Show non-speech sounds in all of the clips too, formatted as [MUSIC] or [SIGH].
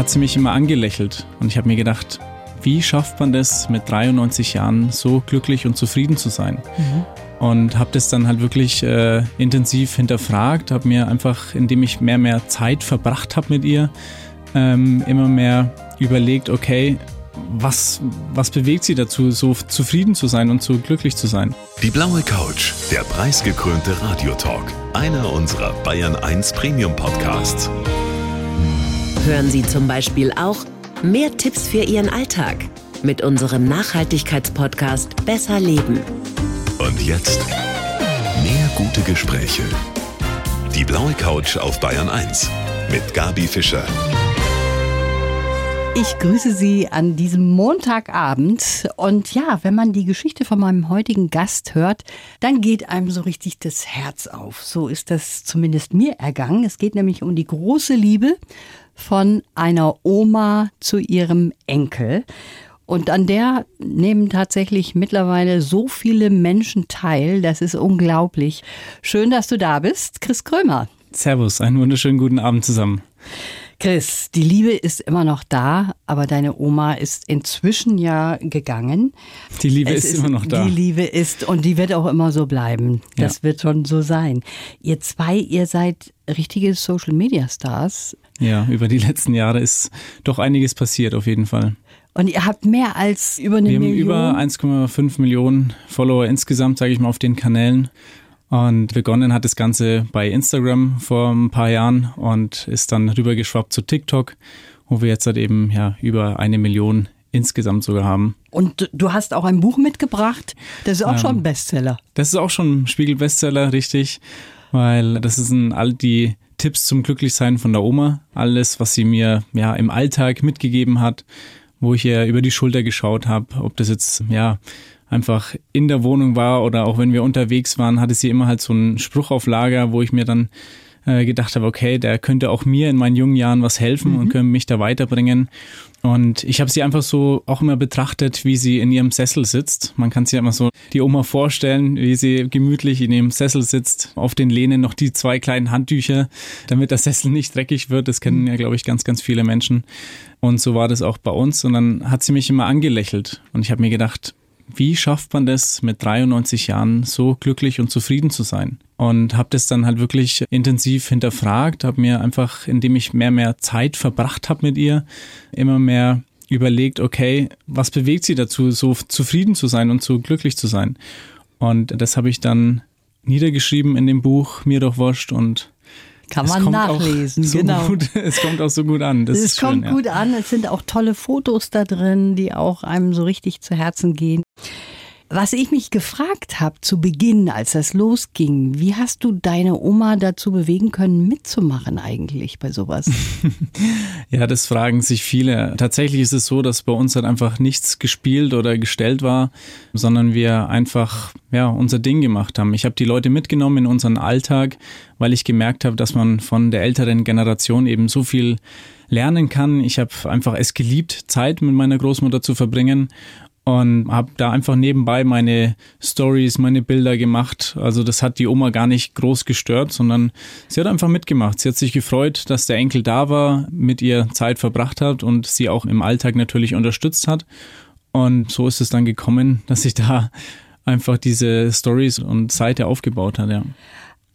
hat sie mich immer angelächelt und ich habe mir gedacht, wie schafft man das mit 93 Jahren so glücklich und zufrieden zu sein? Mhm. Und habe das dann halt wirklich äh, intensiv hinterfragt, habe mir einfach, indem ich mehr mehr Zeit verbracht habe mit ihr, ähm, immer mehr überlegt, okay, was, was bewegt sie dazu, so zufrieden zu sein und so glücklich zu sein? Die blaue Couch, der preisgekrönte Radiotalk, einer unserer Bayern 1 Premium Podcasts. Hören Sie zum Beispiel auch mehr Tipps für Ihren Alltag mit unserem Nachhaltigkeitspodcast Besser Leben. Und jetzt mehr gute Gespräche. Die blaue Couch auf Bayern 1 mit Gabi Fischer. Ich grüße Sie an diesem Montagabend. Und ja, wenn man die Geschichte von meinem heutigen Gast hört, dann geht einem so richtig das Herz auf. So ist das zumindest mir ergangen. Es geht nämlich um die große Liebe von einer Oma zu ihrem Enkel. Und an der nehmen tatsächlich mittlerweile so viele Menschen teil. Das ist unglaublich. Schön, dass du da bist, Chris Krömer. Servus, einen wunderschönen guten Abend zusammen. Chris, die Liebe ist immer noch da, aber deine Oma ist inzwischen ja gegangen. Die Liebe ist, ist, immer noch da. Die Liebe ist und die wird auch immer so bleiben. Das ja. wird schon so sein. Ihr zwei, ihr seid richtige Social Media Stars. Ja, über die letzten Jahre ist doch einiges passiert auf jeden Fall. Und ihr habt mehr als über eine Wir Million? Wir haben über 1,5 Millionen Follower insgesamt, sage ich mal, auf den Kanälen. Und begonnen hat das Ganze bei Instagram vor ein paar Jahren und ist dann rübergeschwappt zu TikTok, wo wir jetzt halt eben ja über eine Million insgesamt sogar haben. Und du hast auch ein Buch mitgebracht. Das ist auch ähm, schon ein Bestseller. Das ist auch schon ein Spiegel-Bestseller, richtig. Weil das sind all die Tipps zum Glücklichsein von der Oma. Alles, was sie mir ja im Alltag mitgegeben hat, wo ich ihr über die Schulter geschaut habe, ob das jetzt ja einfach in der Wohnung war oder auch wenn wir unterwegs waren, hatte sie immer halt so einen Spruch auf Lager, wo ich mir dann äh, gedacht habe, okay, der könnte auch mir in meinen jungen Jahren was helfen mhm. und könnte mich da weiterbringen. Und ich habe sie einfach so auch immer betrachtet, wie sie in ihrem Sessel sitzt. Man kann sich immer so die Oma vorstellen, wie sie gemütlich in ihrem Sessel sitzt, auf den Lehnen noch die zwei kleinen Handtücher, damit der Sessel nicht dreckig wird. Das kennen ja, glaube ich, ganz, ganz viele Menschen. Und so war das auch bei uns. Und dann hat sie mich immer angelächelt. Und ich habe mir gedacht, wie schafft man das mit 93 Jahren so glücklich und zufrieden zu sein? Und habe das dann halt wirklich intensiv hinterfragt, habe mir einfach, indem ich mehr mehr Zeit verbracht habe mit ihr, immer mehr überlegt, okay, was bewegt sie dazu, so zufrieden zu sein und so glücklich zu sein? Und das habe ich dann niedergeschrieben in dem Buch Mir doch wurscht und kann man nachlesen, so genau. Gut, [LAUGHS] es kommt auch so gut an. Das es kommt schön, gut ja. an. Es sind auch tolle Fotos da drin, die auch einem so richtig zu Herzen gehen. Was ich mich gefragt habe zu Beginn, als das losging, wie hast du deine Oma dazu bewegen können, mitzumachen eigentlich bei sowas? [LAUGHS] ja, das fragen sich viele. Tatsächlich ist es so, dass bei uns halt einfach nichts gespielt oder gestellt war, sondern wir einfach ja unser Ding gemacht haben. Ich habe die Leute mitgenommen in unseren Alltag, weil ich gemerkt habe, dass man von der älteren Generation eben so viel lernen kann. Ich habe einfach es geliebt, Zeit mit meiner Großmutter zu verbringen und habe da einfach nebenbei meine Stories, meine Bilder gemacht. Also das hat die Oma gar nicht groß gestört, sondern sie hat einfach mitgemacht. Sie hat sich gefreut, dass der Enkel da war, mit ihr Zeit verbracht hat und sie auch im Alltag natürlich unterstützt hat. Und so ist es dann gekommen, [LAUGHS] dass sich da einfach diese Stories und Seite aufgebaut hat, ja.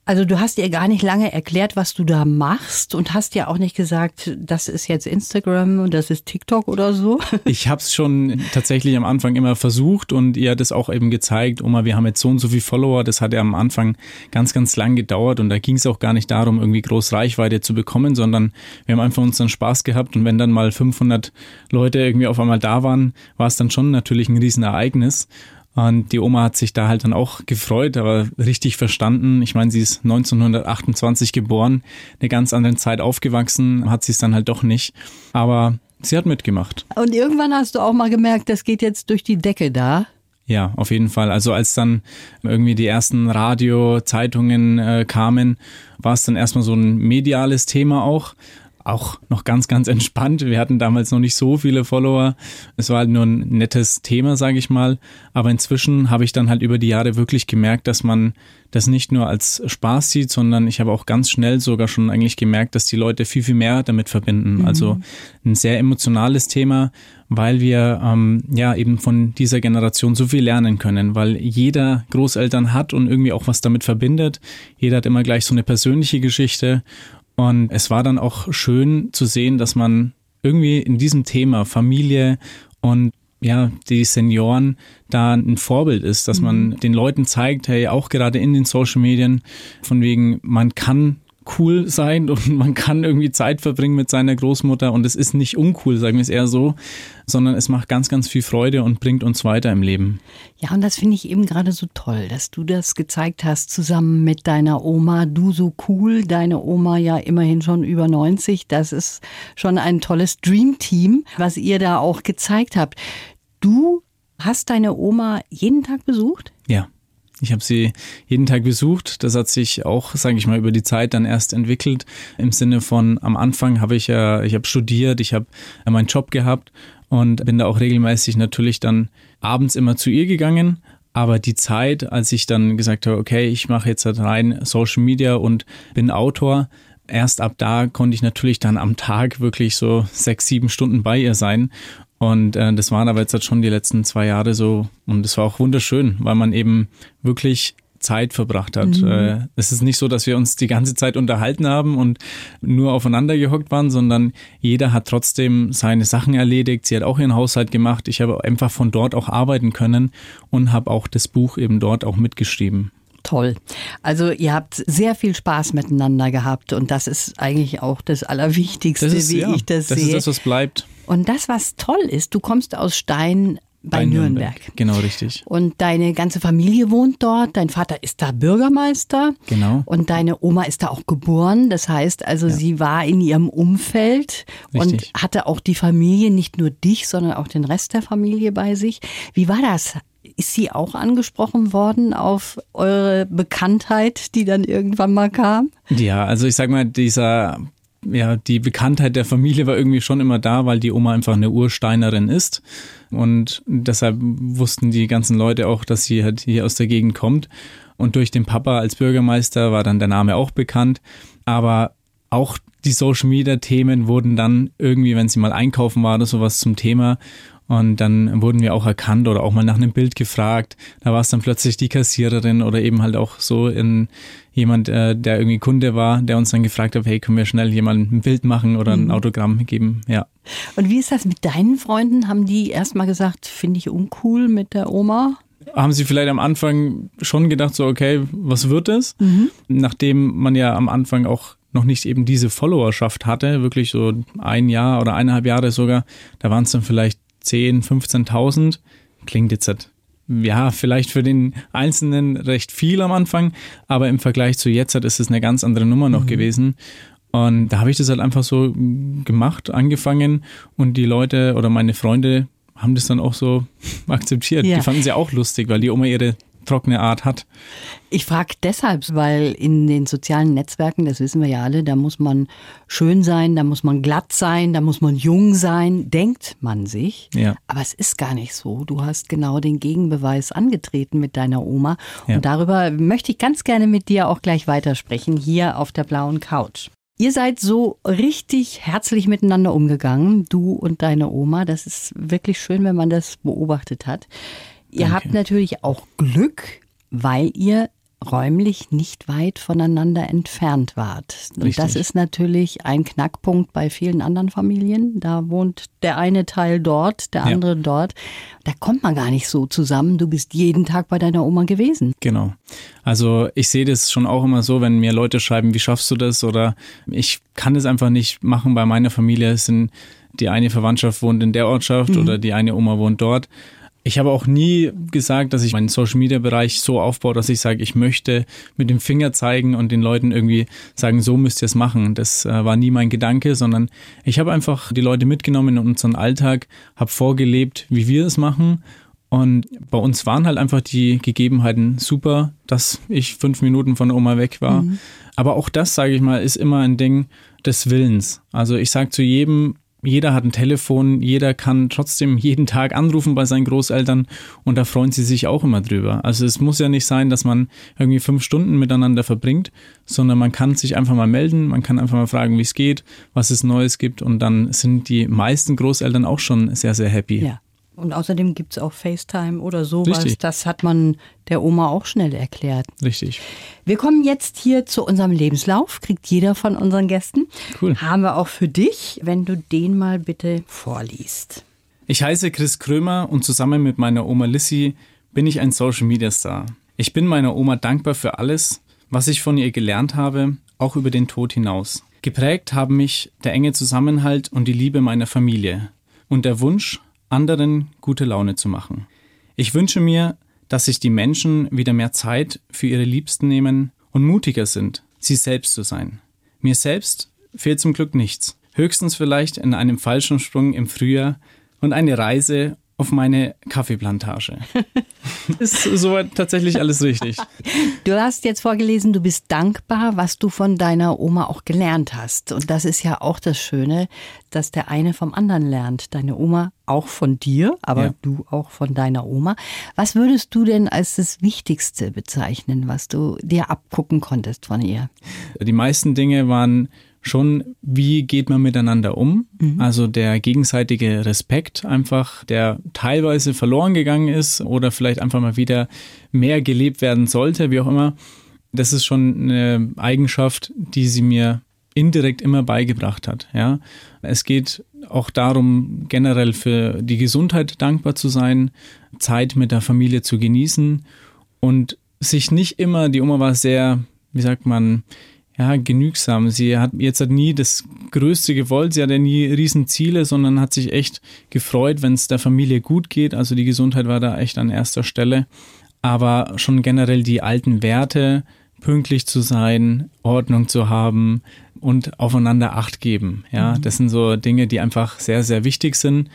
Also du hast ihr gar nicht lange erklärt, was du da machst und hast ja auch nicht gesagt, das ist jetzt Instagram und das ist TikTok oder so. [LAUGHS] Ich habe es schon tatsächlich am Anfang immer versucht und ihr hat es auch eben gezeigt, Oma, wir haben jetzt so und so viele Follower. Das hat ja am Anfang ganz, ganz lang gedauert und da ging es auch gar nicht darum, irgendwie groß Reichweite zu bekommen, sondern wir haben einfach unseren Spaß gehabt und wenn dann mal 500 Leute irgendwie auf einmal da waren, war es dann schon natürlich ein Riesenereignis. Und die Oma hat sich da halt dann auch gefreut, aber richtig verstanden. Ich meine, sie ist 1928 geboren, eine ganz andere Zeit aufgewachsen, hat sie es dann halt doch nicht. Aber sie hat mitgemacht. Und irgendwann hast du auch mal gemerkt, das geht jetzt durch die Decke da. Ja, auf jeden Fall. Also als dann irgendwie die ersten Radio, Zeitungen äh, kamen, war es dann erstmal so ein mediales Thema auch. Auch noch ganz, ganz entspannt. Wir hatten damals noch nicht so viele Follower. Es war halt nur ein nettes Thema, sage ich mal. Aber inzwischen habe ich dann halt über die Jahre wirklich gemerkt, dass man das nicht nur als Spaß sieht, sondern ich habe auch ganz schnell sogar schon eigentlich gemerkt, dass die Leute viel, viel mehr damit verbinden. Mhm. Also ein sehr emotionales Thema, weil wir ähm, ja eben von dieser Generation so viel lernen können, weil jeder Großeltern hat und irgendwie auch was damit verbindet. Jeder hat immer gleich so eine persönliche Geschichte und es war dann auch schön zu sehen, dass man irgendwie in diesem Thema Familie und ja, die Senioren da ein Vorbild ist, dass man mhm. den Leuten zeigt, hey, auch gerade in den Social Medien, von wegen, man kann cool sein [LAUGHS] und man kann irgendwie Zeit verbringen mit seiner Großmutter und es ist nicht uncool, sagen wir es eher so, sondern es macht ganz, ganz viel Freude und bringt uns weiter im Leben. Ja, und das finde ich eben gerade so toll, dass du das gezeigt hast zusammen mit deiner Oma. Du so cool, deine Oma ja immerhin schon über 90. Das ist schon ein tolles Dream-Team, was ihr da auch gezeigt habt. Du hast deine Oma jeden Tag besucht? Ja. Ich habe sie jeden Tag besucht. Das hat sich auch, sage ich mal, über die Zeit dann erst entwickelt. Im Sinne von, am Anfang habe ich ja, ich habe studiert, ich habe meinen Job gehabt und bin da auch regelmäßig natürlich dann abends immer zu ihr gegangen. Aber die Zeit, als ich dann gesagt habe, okay, ich mache jetzt halt rein Social Media und bin Autor, erst ab da konnte ich natürlich dann am Tag wirklich so sechs, sieben Stunden bei ihr sein. Und äh, das waren aber jetzt halt schon die letzten zwei Jahre so. Und es war auch wunderschön, weil man eben wirklich Zeit verbracht hat. Mhm. Äh, es ist nicht so, dass wir uns die ganze Zeit unterhalten haben und nur aufeinander gehockt waren, sondern jeder hat trotzdem seine Sachen erledigt. Sie hat auch ihren Haushalt gemacht. Ich habe einfach von dort auch arbeiten können und habe auch das Buch eben dort auch mitgeschrieben. Toll. Also ihr habt sehr viel Spaß miteinander gehabt und das ist eigentlich auch das Allerwichtigste, das ist, wie ja, ich das, das sehe. Das ist das, was bleibt. Und das, was toll ist, du kommst aus Stein bei, bei Nürnberg. Nürnberg. Genau, richtig. Und deine ganze Familie wohnt dort. Dein Vater ist da Bürgermeister. Genau. Und deine Oma ist da auch geboren. Das heißt also, ja. sie war in ihrem Umfeld richtig. und hatte auch die Familie, nicht nur dich, sondern auch den Rest der Familie bei sich. Wie war das? Ist sie auch angesprochen worden auf eure Bekanntheit, die dann irgendwann mal kam? Ja, also ich sag mal, dieser ja, die Bekanntheit der Familie war irgendwie schon immer da, weil die Oma einfach eine Ursteinerin ist. Und deshalb wussten die ganzen Leute auch, dass sie halt hier aus der Gegend kommt. Und durch den Papa als Bürgermeister war dann der Name auch bekannt. Aber auch die Social Media Themen wurden dann irgendwie, wenn sie mal einkaufen war oder sowas zum Thema. Und dann wurden wir auch erkannt oder auch mal nach einem Bild gefragt. Da war es dann plötzlich die Kassiererin oder eben halt auch so in jemand, äh, der irgendwie Kunde war, der uns dann gefragt hat, hey, können wir schnell jemand ein Bild machen oder ein mhm. Autogramm geben? Ja. Und wie ist das mit deinen Freunden? Haben die erstmal gesagt, finde ich uncool mit der Oma? haben sie vielleicht am Anfang schon gedacht, so, okay, was wird es? Mhm. Nachdem man ja am Anfang auch noch nicht eben diese Followerschaft hatte, wirklich so ein Jahr oder eineinhalb Jahre sogar, da waren es dann vielleicht 10, 15.000. Klingt jetzt halt, ja, vielleicht für den Einzelnen recht viel am Anfang, aber im Vergleich zu jetzt ist es eine ganz andere Nummer noch mhm. gewesen. Und da habe ich das halt einfach so gemacht, angefangen und die Leute oder meine Freunde haben das dann auch so [LAUGHS] akzeptiert. Ja. Die fanden sie auch lustig, weil die Oma ihre trockene Art hat. Ich frage deshalb, weil in den sozialen Netzwerken, das wissen wir ja alle, da muss man schön sein, da muss man glatt sein, da muss man jung sein, denkt man sich. Ja. Aber es ist gar nicht so. Du hast genau den Gegenbeweis angetreten mit deiner Oma. Ja. Und darüber möchte ich ganz gerne mit dir auch gleich weitersprechen, hier auf der blauen Couch. Ihr seid so richtig herzlich miteinander umgegangen, du und deine Oma. Das ist wirklich schön, wenn man das beobachtet hat. Ihr Danke. habt natürlich auch Glück, weil ihr räumlich nicht weit voneinander entfernt wart. Und Richtig. das ist natürlich ein Knackpunkt bei vielen anderen Familien. Da wohnt der eine Teil dort, der andere ja. dort. Da kommt man gar nicht so zusammen. Du bist jeden Tag bei deiner Oma gewesen. Genau. Also ich sehe das schon auch immer so, wenn mir Leute schreiben, wie schaffst du das? Oder ich kann es einfach nicht machen bei meiner Familie. Es sind die eine Verwandtschaft wohnt in der Ortschaft mhm. oder die eine Oma wohnt dort. Ich habe auch nie gesagt, dass ich meinen Social Media Bereich so aufbaue, dass ich sage, ich möchte mit dem Finger zeigen und den Leuten irgendwie sagen, so müsst ihr es machen. Das äh, war nie mein Gedanke, sondern ich habe einfach die Leute mitgenommen in unseren Alltag, habe vorgelebt, wie wir es machen Und bei uns waren halt einfach die Gegebenheiten super, dass ich fünf Minuten von Oma weg war. Mhm. Aber auch das, sage ich mal, ist immer ein Ding des Willens. Also ich sage zu jedem, jeder hat ein Telefon, jeder kann trotzdem jeden Tag anrufen bei seinen Großeltern und da freuen sie sich auch immer drüber. Also es muss ja nicht sein, dass man irgendwie fünf Stunden miteinander verbringt, sondern man kann sich einfach mal melden, man kann einfach mal fragen, wie es geht, was es Neues gibt und dann sind die meisten Großeltern auch schon sehr, sehr happy. Ja. Und außerdem gibt es auch FaceTime oder sowas. Richtig. Das hat man der Oma auch schnell erklärt. Richtig. Wir kommen jetzt hier zu unserem Lebenslauf. Kriegt jeder von unseren Gästen. Cool. Haben wir auch für dich, wenn du den mal bitte vorliest. Ich heiße Chris Krömer und zusammen mit meiner Oma Lissy bin ich ein Social Media Star. Ich bin meiner Oma dankbar für alles, was ich von ihr gelernt habe, auch über den Tod hinaus. Geprägt haben mich der enge Zusammenhalt und die Liebe meiner Familie und der Wunsch, anderen gute Laune zu machen. Ich wünsche mir, dass sich die Menschen wieder mehr Zeit für ihre Liebsten nehmen und mutiger sind, sie selbst zu sein. Mir selbst fehlt zum Glück nichts. Höchstens vielleicht in einem falschen Sprung im Frühjahr und eine Reise auf meine Kaffeeplantage. [LAUGHS] ist soweit tatsächlich alles richtig. Du hast jetzt vorgelesen, du bist dankbar, was du von deiner Oma auch gelernt hast. Und das ist ja auch das Schöne, dass der eine vom anderen lernt. Deine Oma auch von dir, aber ja. du auch von deiner Oma. Was würdest du denn als das Wichtigste bezeichnen, was du dir abgucken konntest von ihr? Die meisten Dinge waren schon, wie geht man miteinander um? Mhm. Also der gegenseitige Respekt einfach, der teilweise verloren gegangen ist oder vielleicht einfach mal wieder mehr gelebt werden sollte, wie auch immer. Das ist schon eine Eigenschaft, die sie mir indirekt immer beigebracht hat. Ja, es geht auch darum, generell für die Gesundheit dankbar zu sein, Zeit mit der Familie zu genießen und sich nicht immer, die Oma war sehr, wie sagt man, ja, genügsam. Sie hat jetzt hat nie das Größte gewollt, sie hatte nie Riesenziele, sondern hat sich echt gefreut, wenn es der Familie gut geht. Also die Gesundheit war da echt an erster Stelle. Aber schon generell die alten Werte, pünktlich zu sein, Ordnung zu haben und aufeinander Acht geben. Ja, mhm. das sind so Dinge, die einfach sehr, sehr wichtig sind.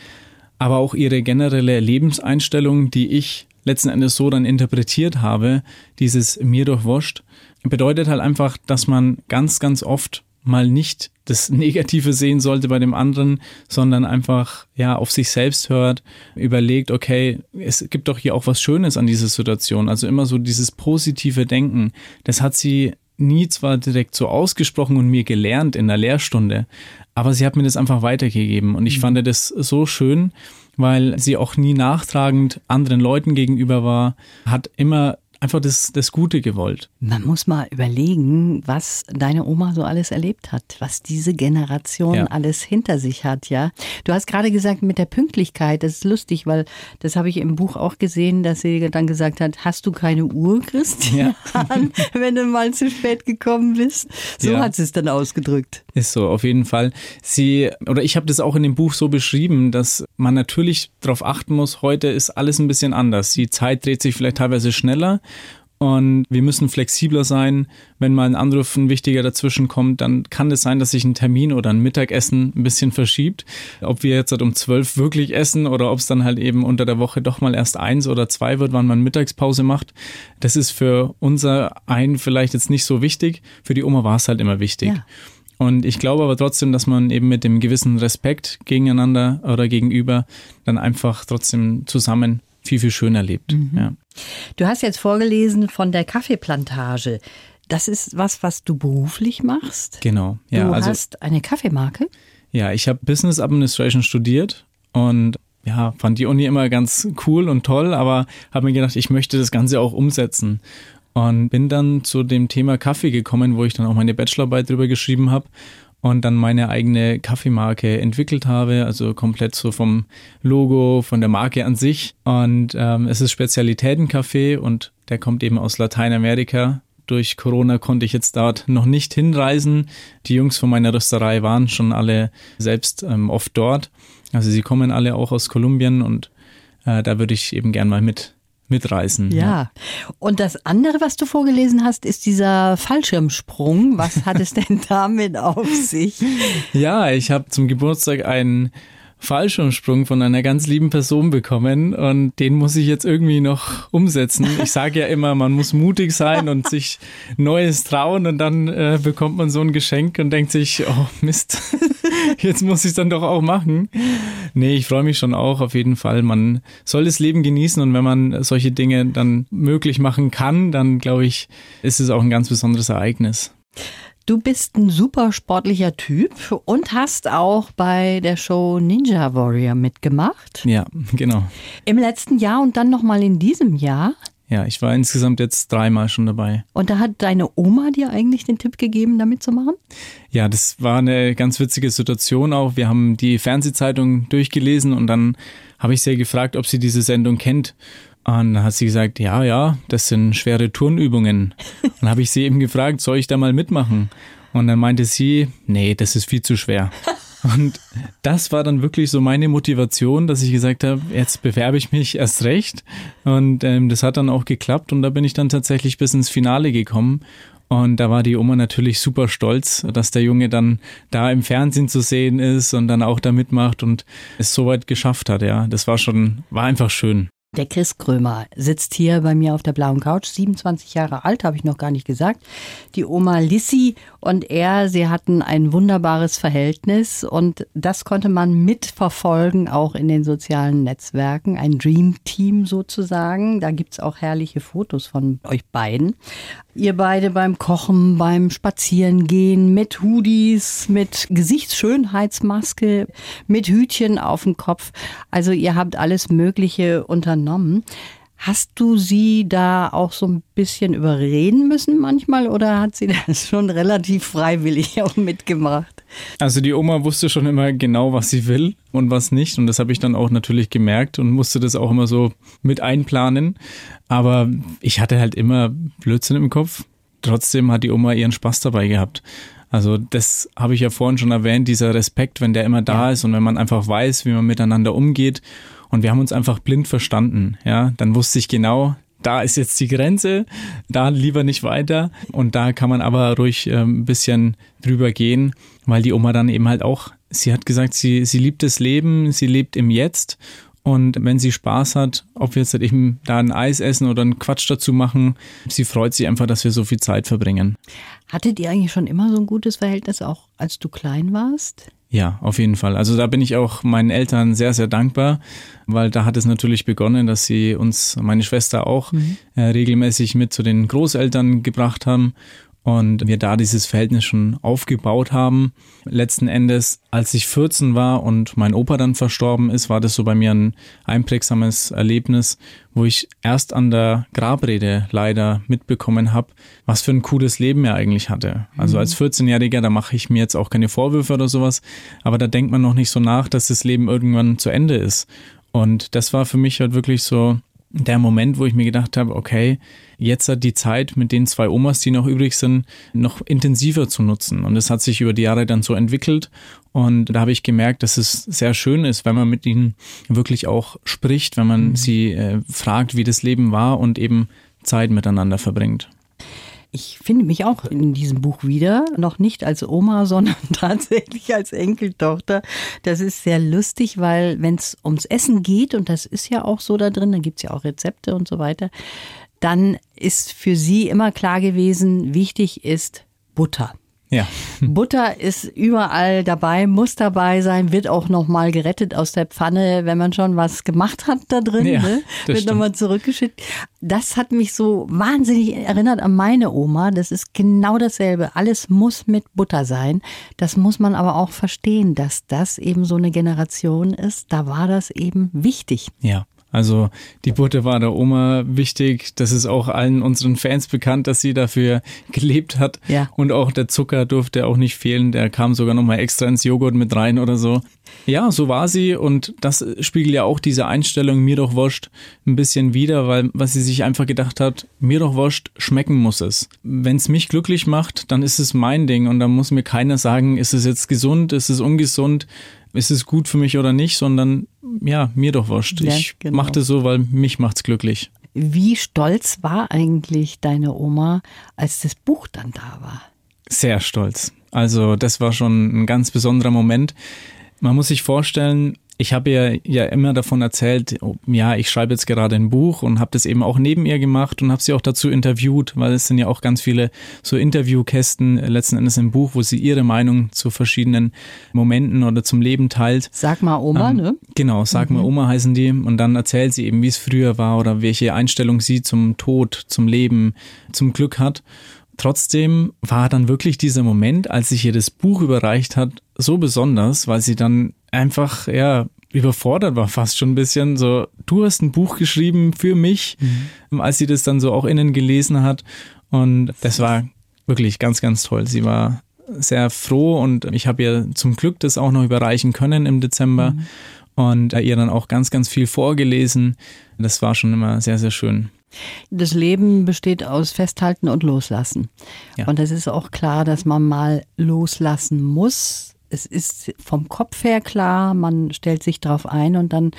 Aber auch ihre generelle Lebenseinstellung, die ich letzten Endes so dann interpretiert habe, dieses mir durchwurscht, bedeutet halt einfach, dass man ganz, ganz oft mal nicht das [LAUGHS] Negative sehen sollte bei dem anderen, sondern einfach ja auf sich selbst hört, überlegt, okay, es gibt doch hier auch was Schönes an dieser Situation. Also immer so dieses positive Denken. Das hat sie nie zwar direkt so ausgesprochen und mir gelernt in der Lehrstunde, aber sie hat mir das einfach weitergegeben und ich mhm. fand das so schön, weil sie auch nie nachtragend anderen Leuten gegenüber war, hat immer einfach das, das Gute gewollt. Man muss mal überlegen, was deine Oma so alles erlebt hat, was diese Generation ja. alles hinter sich hat, ja. Du hast gerade gesagt, mit der Pünktlichkeit, das ist lustig, weil das habe ich im Buch auch gesehen, dass sie dann gesagt hat, hast du keine Uhr, Christian, ja. [LAUGHS] wenn du mal zu spät gekommen bist? So ja. hat sie es dann ausgedrückt. Ist so, auf jeden Fall. Sie, oder ich habe das auch in dem Buch so beschrieben, dass man natürlich darauf achten muss, heute ist alles ein bisschen anders. Die Zeit dreht sich vielleicht teilweise schneller und wir müssen flexibler sein. Wenn mal ein Anruf ein wichtiger dazwischen kommt, dann kann es sein, dass sich ein Termin oder ein Mittagessen ein bisschen verschiebt. Ob wir jetzt halt um zwölf wirklich essen oder ob es dann halt eben unter der Woche doch mal erst eins oder zwei wird, wann man Mittagspause macht. Das ist für unser einen vielleicht jetzt nicht so wichtig. Für die Oma war es halt immer wichtig. Ja. Und ich glaube aber trotzdem, dass man eben mit dem gewissen Respekt gegeneinander oder gegenüber dann einfach trotzdem zusammen viel, viel schöner lebt. Mhm. Ja. Du hast jetzt vorgelesen von der Kaffeeplantage. Das ist was, was du beruflich machst? Genau. Ja, du also, hast eine Kaffeemarke? Ja, ich habe Business Administration studiert und ja, fand die Uni immer ganz cool und toll, aber habe mir gedacht, ich möchte das Ganze auch umsetzen. Und bin dann zu dem Thema Kaffee gekommen, wo ich dann auch meine Bachelorarbeit drüber geschrieben habe und dann meine eigene Kaffeemarke entwickelt habe, also komplett so vom Logo, von der Marke an sich. Und ähm, es ist Spezialitätenkaffee und der kommt eben aus Lateinamerika. Durch Corona konnte ich jetzt dort noch nicht hinreisen. Die Jungs von meiner Rösterei waren schon alle selbst ähm, oft dort. Also sie kommen alle auch aus Kolumbien und äh, da würde ich eben gern mal mit mitreißen. Ja. ja. Und das andere, was du vorgelesen hast, ist dieser Fallschirmsprung. Was hat es denn [LAUGHS] damit auf sich? Ja, ich habe zum Geburtstag einen Fallschirmsprung von einer ganz lieben Person bekommen und den muss ich jetzt irgendwie noch umsetzen. Ich sage ja immer, man muss mutig sein und sich Neues trauen und dann äh, bekommt man so ein Geschenk und denkt sich, oh Mist, [LAUGHS] jetzt muss ich es dann doch auch machen. Nee, ich freue mich schon auch auf jeden Fall. Man soll das Leben genießen und wenn man solche Dinge dann möglich machen kann, dann glaube ich, ist es auch ein ganz besonderes Ereignis. Du bist ein super sportlicher Typ und hast auch bei der Show Ninja Warrior mitgemacht. Ja, genau. Im letzten Jahr und dann nochmal in diesem Jahr. Ja, ich war insgesamt jetzt dreimal schon dabei. Und da hat deine Oma dir eigentlich den Tipp gegeben, da mitzumachen? Ja, das war eine ganz witzige Situation auch. Wir haben die Fernsehzeitung durchgelesen und dann habe ich sie gefragt, ob sie diese Sendung kennt. Und dann hat sie gesagt, ja, ja, das sind schwere Turnübungen. [LAUGHS] dann habe ich sie eben gefragt, soll ich da mal mitmachen? Und dann meinte sie, nee, das ist viel zu schwer. [LAUGHS] Und das war dann wirklich so meine Motivation, dass ich gesagt habe, jetzt bewerbe ich mich erst recht. Und ähm, das hat dann auch geklappt und da bin ich dann tatsächlich bis ins Finale gekommen. Und da war die Oma natürlich super stolz, dass der Junge dann da im Fernsehen zu sehen ist und dann auch da mitmacht und es soweit geschafft hat. Ja, das war schon, war einfach schön. Der Chris Krömer sitzt hier bei mir auf der blauen Couch, 27 Jahre alt, habe ich noch gar nicht gesagt. Die Oma Lissy und er, sie hatten ein wunderbares Verhältnis und das konnte man mitverfolgen, auch in den sozialen Netzwerken. Ein Dream Team sozusagen. Da gibt's auch herrliche Fotos von euch beiden. Ihr beide beim Kochen, beim Spazierengehen, mit Hoodies, mit Gesichtsschönheitsmaske, mit Hütchen auf dem Kopf. Also ihr habt alles Mögliche unternommen. Hast du sie da auch so ein bisschen überreden müssen manchmal oder hat sie [LAUGHS] das schon relativ freiwillig auch mitgemacht? Also die Oma wusste schon immer genau, was sie will und was nicht. Und das habe ich dann auch natürlich gemerkt und musste das auch immer so mit einplanen. Aber ich hatte halt immer Blödsinn im Kopf. Trotzdem hat die Oma ihren Spaß dabei gehabt. Also das habe ich ja vorhin schon erwähnt, dieser Respekt, wenn der immer da ja. ist und wenn man einfach weiß, wie man miteinander umgeht und wir haben uns einfach blind verstanden. Ja, dann wusste ich genau, da ist jetzt die Grenze, da lieber nicht weiter. Und da kann man aber ruhig äh, ein bisschen drüber gehen, weil die Oma dann eben halt auch, sie hat gesagt, sie, sie liebt das Leben, sie lebt im Jetzt. Und wenn sie Spaß hat, ob wir jetzt halt eben da ein Eis essen oder einen Quatsch dazu machen, sie freut sich einfach, dass wir so viel Zeit verbringen. Hattet ihr eigentlich schon immer so ein gutes Verhältnis, auch als du klein warst? Ja, auf jeden Fall. Also da bin ich auch meinen Eltern sehr, sehr dankbar, weil da hat es natürlich begonnen, dass sie uns, meine Schwester auch, mhm. äh, regelmäßig mit zu den Großeltern gebracht haben und wir da dieses Verhältnis schon aufgebaut haben. Letzten Endes, als ich 14 war und mein Opa dann verstorben ist, war das so bei mir ein einprägsames Erlebnis, wo ich erst an der Grabrede leider mitbekommen habe, was für ein cooles Leben er eigentlich hatte. Also als 14-Jähriger, da mache ich mir jetzt auch keine Vorwürfe oder sowas, aber da denkt man noch nicht so nach, dass das Leben irgendwann zu Ende ist. Und das war für mich halt wirklich so der Moment, wo ich mir gedacht habe, okay, jetzt hat die Zeit mit den zwei Omas, die noch übrig sind, noch intensiver zu nutzen. Und es hat sich über die Jahre dann so entwickelt. Und da habe ich gemerkt, dass es sehr schön ist, wenn man mit ihnen wirklich auch spricht, wenn man mhm. sie äh, fragt, wie das Leben war und eben Zeit miteinander verbringt. Ich finde mich auch in diesem Buch wieder, noch nicht als Oma, [LAUGHS] sondern tatsächlich als Enkeltochter. Das ist sehr lustig, weil wenn es ums Essen geht, und das ist ja auch so da drin, dann gibt es ja auch Rezepte und so weiter, dann ist für sie immer klar gewesen, wichtig ist Butter. Ja. [LAUGHS] Butter ist überall dabei, muss dabei sein, wird auch nochmal gerettet aus der Pfanne, wenn man schon was gemacht hat da drin, ja, ne? wird nochmal zurückgeschickt. Das hat mich so wahnsinnig erinnert an meine Oma. Das ist genau dasselbe. Alles muss mit Butter sein. Das muss man aber auch verstehen, dass das eben so eine Generation ist. Da war das eben wichtig. Ja. Also die Butter war der Oma wichtig. Das ist auch allen unseren Fans bekannt, dass sie dafür [LAUGHS] gelebt hat. Ja. Und auch der Zucker durfte auch nicht fehlen. Der kam sogar nochmal extra ins Joghurt mit rein oder so. Ja, so war sie und das spiegelt ja auch diese Einstellung mir doch wurscht ein bisschen wieder, weil was sie sich einfach gedacht hat, mir doch wurscht, schmecken muss es. Wenn es mich glücklich macht, dann ist es mein Ding und dann muss mir keiner sagen, ist es jetzt gesund, ist es ungesund ist es gut für mich oder nicht, sondern ja, mir doch wurscht. Ja, ich genau. mache das so, weil mich macht's glücklich. Wie stolz war eigentlich deine Oma, als das Buch dann da war? Sehr stolz. Also das war schon ein ganz besonderer Moment. Man muss sich vorstellen, ich habe ihr ja immer davon erzählt, oh, ja, ich schreibe jetzt gerade ein Buch und habe das eben auch neben ihr gemacht und habe sie auch dazu interviewt, weil es sind ja auch ganz viele so Interviewkästen letzten Endes im Buch, wo sie ihre Meinung zu verschiedenen Momenten oder zum Leben teilt. Sag mal Oma, ähm, ne? Genau, sag mhm. mal Oma heißen die und dann erzählt sie eben, wie es früher war oder welche Einstellung sie zum Tod, zum Leben, zum Glück hat. Trotzdem war dann wirklich dieser Moment, als ich ihr das Buch überreicht hat, so besonders, weil sie dann einfach, ja, überfordert war fast schon ein bisschen. So, du hast ein Buch geschrieben für mich, mhm. als sie das dann so auch innen gelesen hat. Und das war wirklich ganz, ganz toll. Sie war sehr froh und ich habe ihr zum Glück das auch noch überreichen können im Dezember mhm. Und ihr dann auch ganz, ganz viel vorgelesen. Das war schon immer sehr, sehr schön. Das Leben besteht aus Festhalten und Loslassen. Ja. Und es ist auch klar, dass man mal loslassen muss es ist vom Kopf her klar, man stellt sich darauf ein und dann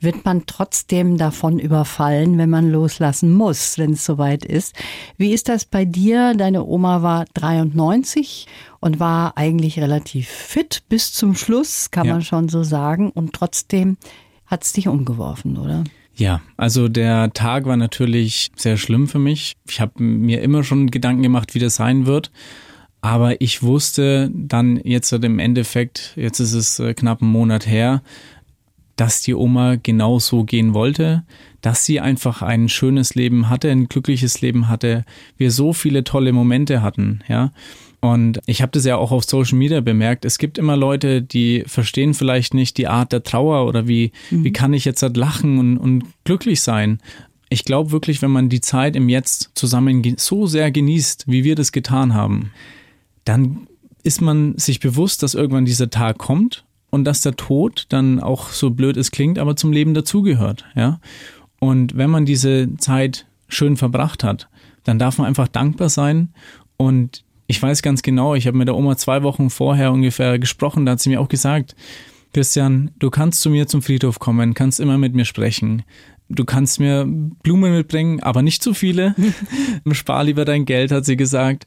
wird man trotzdem davon überfallen, wenn man loslassen muss, wenn es soweit ist. Wie ist das bei dir? Deine Oma war 93 und war eigentlich relativ fit bis zum Schluss, kann ja. man schon so sagen. Und trotzdem hat es dich umgeworfen, oder? Ja, also der Tag war natürlich sehr schlimm für mich. Ich habe mir immer schon Gedanken gemacht, wie das sein wird. Aber ich wusste dann jetzt im Endeffekt, jetzt ist es äh, knapp einen Monat her, dass die Oma genau so gehen wollte, dass sie einfach ein schönes Leben hatte, ein glückliches Leben hatte, wir so viele tolle Momente hatten, ja. Und ich habe das ja auch auf Social Media bemerkt. Es gibt immer Leute, die verstehen vielleicht nicht die Art der Trauer oder wie, mhm. wie kann ich jetzt halt lachen und, und glücklich sein. Ich glaube wirklich, wenn man die Zeit im Jetzt zusammen so sehr genießt, wie wir das getan haben, dann ist man sich bewusst, dass irgendwann dieser Tag kommt und dass der Tod dann auch so blöd es klingt, aber zum Leben dazugehört, ja. Und wenn man diese Zeit schön verbracht hat, dann darf man einfach dankbar sein und ich weiß ganz genau, ich habe mit der Oma zwei Wochen vorher ungefähr gesprochen, da hat sie mir auch gesagt, Christian, du kannst zu mir zum Friedhof kommen, kannst immer mit mir sprechen. Du kannst mir Blumen mitbringen, aber nicht zu viele. [LAUGHS] Spar lieber dein Geld, hat sie gesagt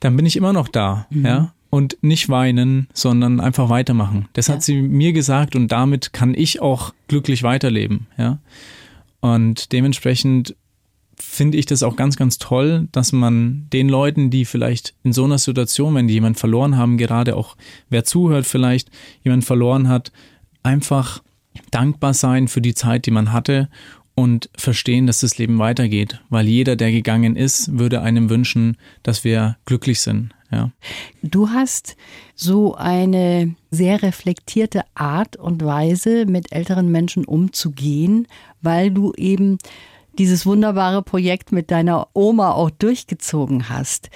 dann bin ich immer noch da, mhm. ja. Und nicht weinen, sondern einfach weitermachen. Das ja. hat sie mir gesagt und damit kann ich auch glücklich weiterleben, ja. Und dementsprechend finde ich das auch ganz, ganz toll, dass man den Leuten, die vielleicht in so einer Situation, wenn die jemanden verloren haben, gerade auch wer zuhört vielleicht, jemanden verloren hat, einfach dankbar sein für die Zeit, die man hatte und verstehen, dass das Leben weitergeht, weil jeder, der gegangen ist, würde einem wünschen, dass wir glücklich sind. Ja. Du hast so eine sehr reflektierte Art und Weise, mit älteren Menschen umzugehen, weil du eben dieses wunderbare Projekt mit deiner Oma auch durchgezogen hast.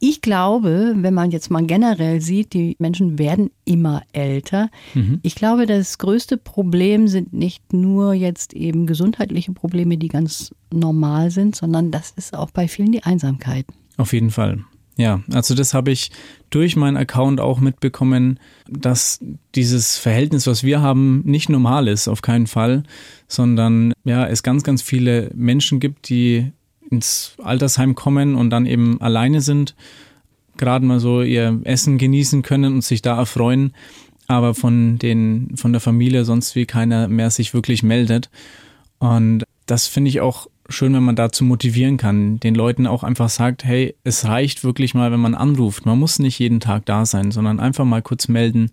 Ich glaube, wenn man jetzt mal generell sieht, die Menschen werden immer älter. Mhm. Ich glaube, das größte Problem sind nicht nur jetzt eben gesundheitliche Probleme, die ganz normal sind, sondern das ist auch bei vielen die Einsamkeit. Auf jeden Fall. Ja, also das habe ich durch meinen Account auch mitbekommen, dass dieses Verhältnis, was wir haben, nicht normal ist, auf keinen Fall, sondern ja, es ganz, ganz viele Menschen gibt, die ins Altersheim kommen und dann eben alleine sind, gerade mal so ihr Essen genießen können und sich da erfreuen, aber von den, von der Familie sonst wie keiner mehr sich wirklich meldet. Und das finde ich auch schön, wenn man dazu motivieren kann, den Leuten auch einfach sagt, hey, es reicht wirklich mal, wenn man anruft. Man muss nicht jeden Tag da sein, sondern einfach mal kurz melden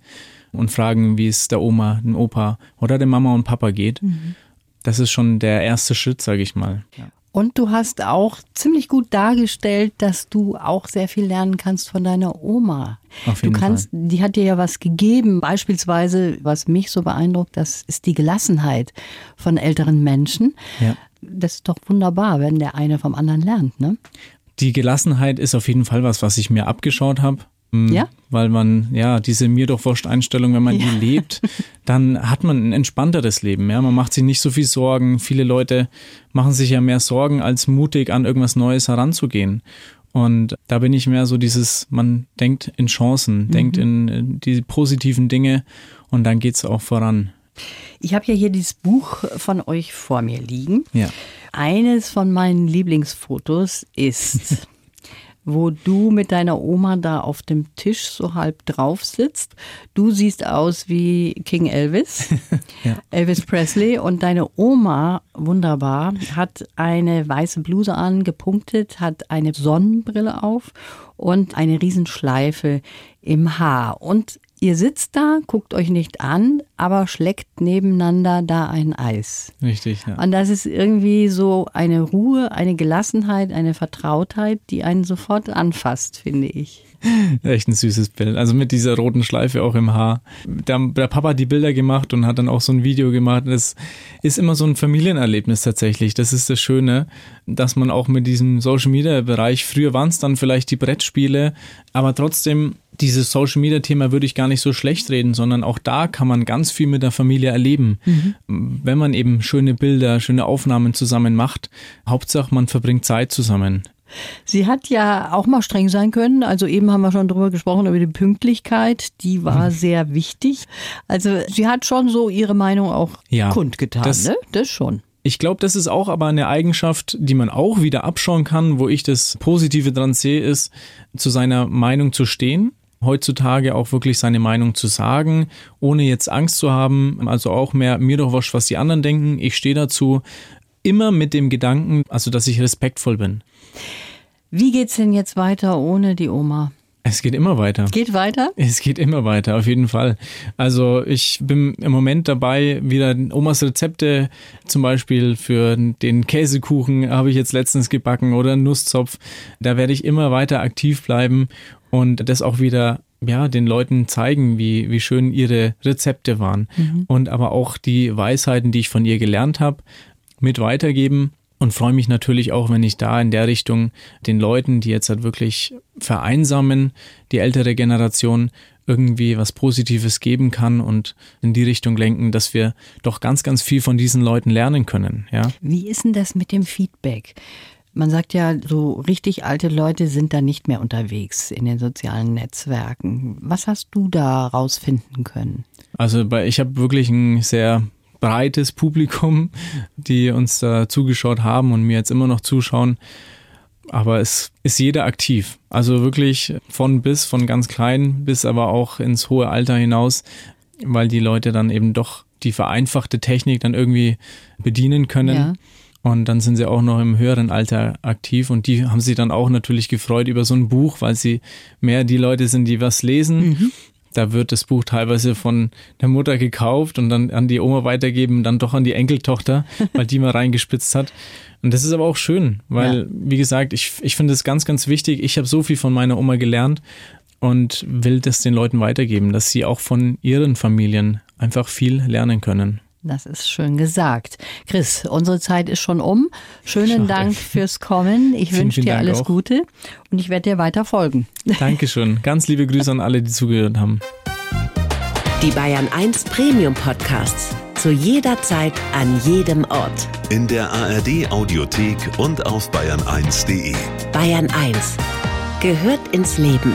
und fragen, wie es der Oma, dem Opa oder der Mama und Papa geht. Mhm. Das ist schon der erste Schritt, sage ich mal. Ja. Und du hast auch ziemlich gut dargestellt, dass du auch sehr viel lernen kannst von deiner Oma. Auf jeden du kannst, Fall. die hat dir ja was gegeben. Beispielsweise, was mich so beeindruckt, das ist die Gelassenheit von älteren Menschen. Ja. Das ist doch wunderbar, wenn der eine vom anderen lernt, ne? Die Gelassenheit ist auf jeden Fall was, was ich mir abgeschaut habe. Mm, ja? Weil man, ja, diese mir doch wurscht Einstellung, wenn man ja. die lebt, [LAUGHS] dann hat man ein entspannteres Leben. Ja, man macht sich nicht so viel Sorgen. Viele Leute machen sich ja mehr Sorgen, als mutig an irgendwas Neues heranzugehen. Und da bin ich mehr so dieses, man denkt in Chancen, mhm. denkt in, in die positiven Dinge und dann geht es auch voran. Ich habe ja hier dieses Buch von euch vor mir liegen. Ja. Eines von meinen Lieblingsfotos ist [LAUGHS] wo du mit deiner Oma da auf dem Tisch so halb drauf sitzt. Du siehst aus wie King Elvis, [LAUGHS] ja. Elvis Presley und deine Oma, wunderbar, hat eine weiße Bluse an, gepunktet, hat eine Sonnenbrille auf und eine Riesenschleife im Haar. Und Ihr sitzt da, guckt euch nicht an, aber schlägt nebeneinander da ein Eis. Richtig, ja. Und das ist irgendwie so eine Ruhe, eine Gelassenheit, eine Vertrautheit, die einen sofort anfasst, finde ich. [LAUGHS] Echt ein süßes Bild. Also mit dieser roten Schleife auch im Haar. Der, der, Papa hat die Bilder gemacht und hat dann auch so ein Video gemacht. Das ist immer so ein Familienerlebnis tatsächlich. Das ist das Schöne, dass man auch mit diesem Social Media Bereich, früher waren es dann vielleicht die Brettspiele, aber trotzdem dieses Social Media Thema würde ich gar nicht so schlecht reden, sondern auch da kann man ganz viel mit der Familie erleben. Mhm. Wenn man eben schöne Bilder, schöne Aufnahmen zusammen macht. Hauptsache, man verbringt Zeit zusammen. Sie hat ja auch mal streng sein können. Also eben haben wir schon drüber gesprochen, über die Pünktlichkeit. Die war mhm. sehr wichtig. Also sie hat schon so ihre Meinung auch ja, kundgetan, das, ne? Das schon. Ich glaube, das ist auch aber eine Eigenschaft, die man auch wieder abschauen kann, wo ich das Positive dran sehe, ist, zu seiner Meinung zu stehen heutzutage auch wirklich seine Meinung zu sagen, ohne jetzt Angst zu haben. Also auch mehr mir doch wurscht, was die anderen denken. Ich stehe dazu. Immer mit dem Gedanken, also dass ich respektvoll bin. Wie geht's denn jetzt weiter ohne die Oma? Es geht immer weiter. Geht weiter? Es geht immer weiter, auf jeden Fall. Also ich bin im Moment dabei, wieder Omas Rezepte, zum Beispiel für den Käsekuchen habe ich jetzt letztens gebacken oder einen Nusszopf. Da werde ich immer weiter aktiv bleiben und das auch wieder ja, den Leuten zeigen, wie, wie schön ihre Rezepte waren. Mhm. Und aber auch die Weisheiten, die ich von ihr gelernt habe, mit weitergeben und freue mich natürlich auch, wenn ich da in der Richtung den Leuten, die jetzt halt wirklich vereinsamen, die ältere Generation, irgendwie was Positives geben kann und in die Richtung lenken, dass wir doch ganz, ganz viel von diesen Leuten lernen können. Ja. Wie ist denn das mit dem Feedback? Man sagt ja, so richtig alte Leute sind da nicht mehr unterwegs in den sozialen Netzwerken. Was hast du da rausfinden können? Also ich habe wirklich ein sehr breites Publikum, die uns da zugeschaut haben und mir jetzt immer noch zuschauen. Aber es ist jeder aktiv. Also wirklich von bis, von ganz klein bis aber auch ins hohe Alter hinaus, weil die Leute dann eben doch die vereinfachte Technik dann irgendwie bedienen können. Ja. Und dann sind sie auch noch im höheren Alter aktiv und die haben sich dann auch natürlich gefreut über so ein Buch, weil sie mehr die Leute sind, die was lesen. Mhm. Da wird das Buch teilweise von der Mutter gekauft und dann an die Oma weitergeben, dann doch an die Enkeltochter, [LAUGHS] weil die mal reingespitzt hat. Und das ist aber auch schön, weil, ja. wie gesagt, ich, ich finde es ganz, ganz wichtig. Ich habe so viel von meiner Oma gelernt und will das den Leuten weitergeben, dass sie auch von ihren Familien einfach viel lernen können. Das ist schön gesagt. Chris, unsere Zeit ist schon um. Schönen Schade. Dank fürs Kommen. Ich wünsche dir Dank alles auch. Gute und ich werde dir weiter folgen. [LAUGHS] Dankeschön. Ganz liebe Grüße an alle, die zugehört haben. Die Bayern 1 Premium Podcasts. Zu jeder Zeit, an jedem Ort. In der ARD Audiothek und auf bayern1.de. Bayern 1 gehört ins Leben.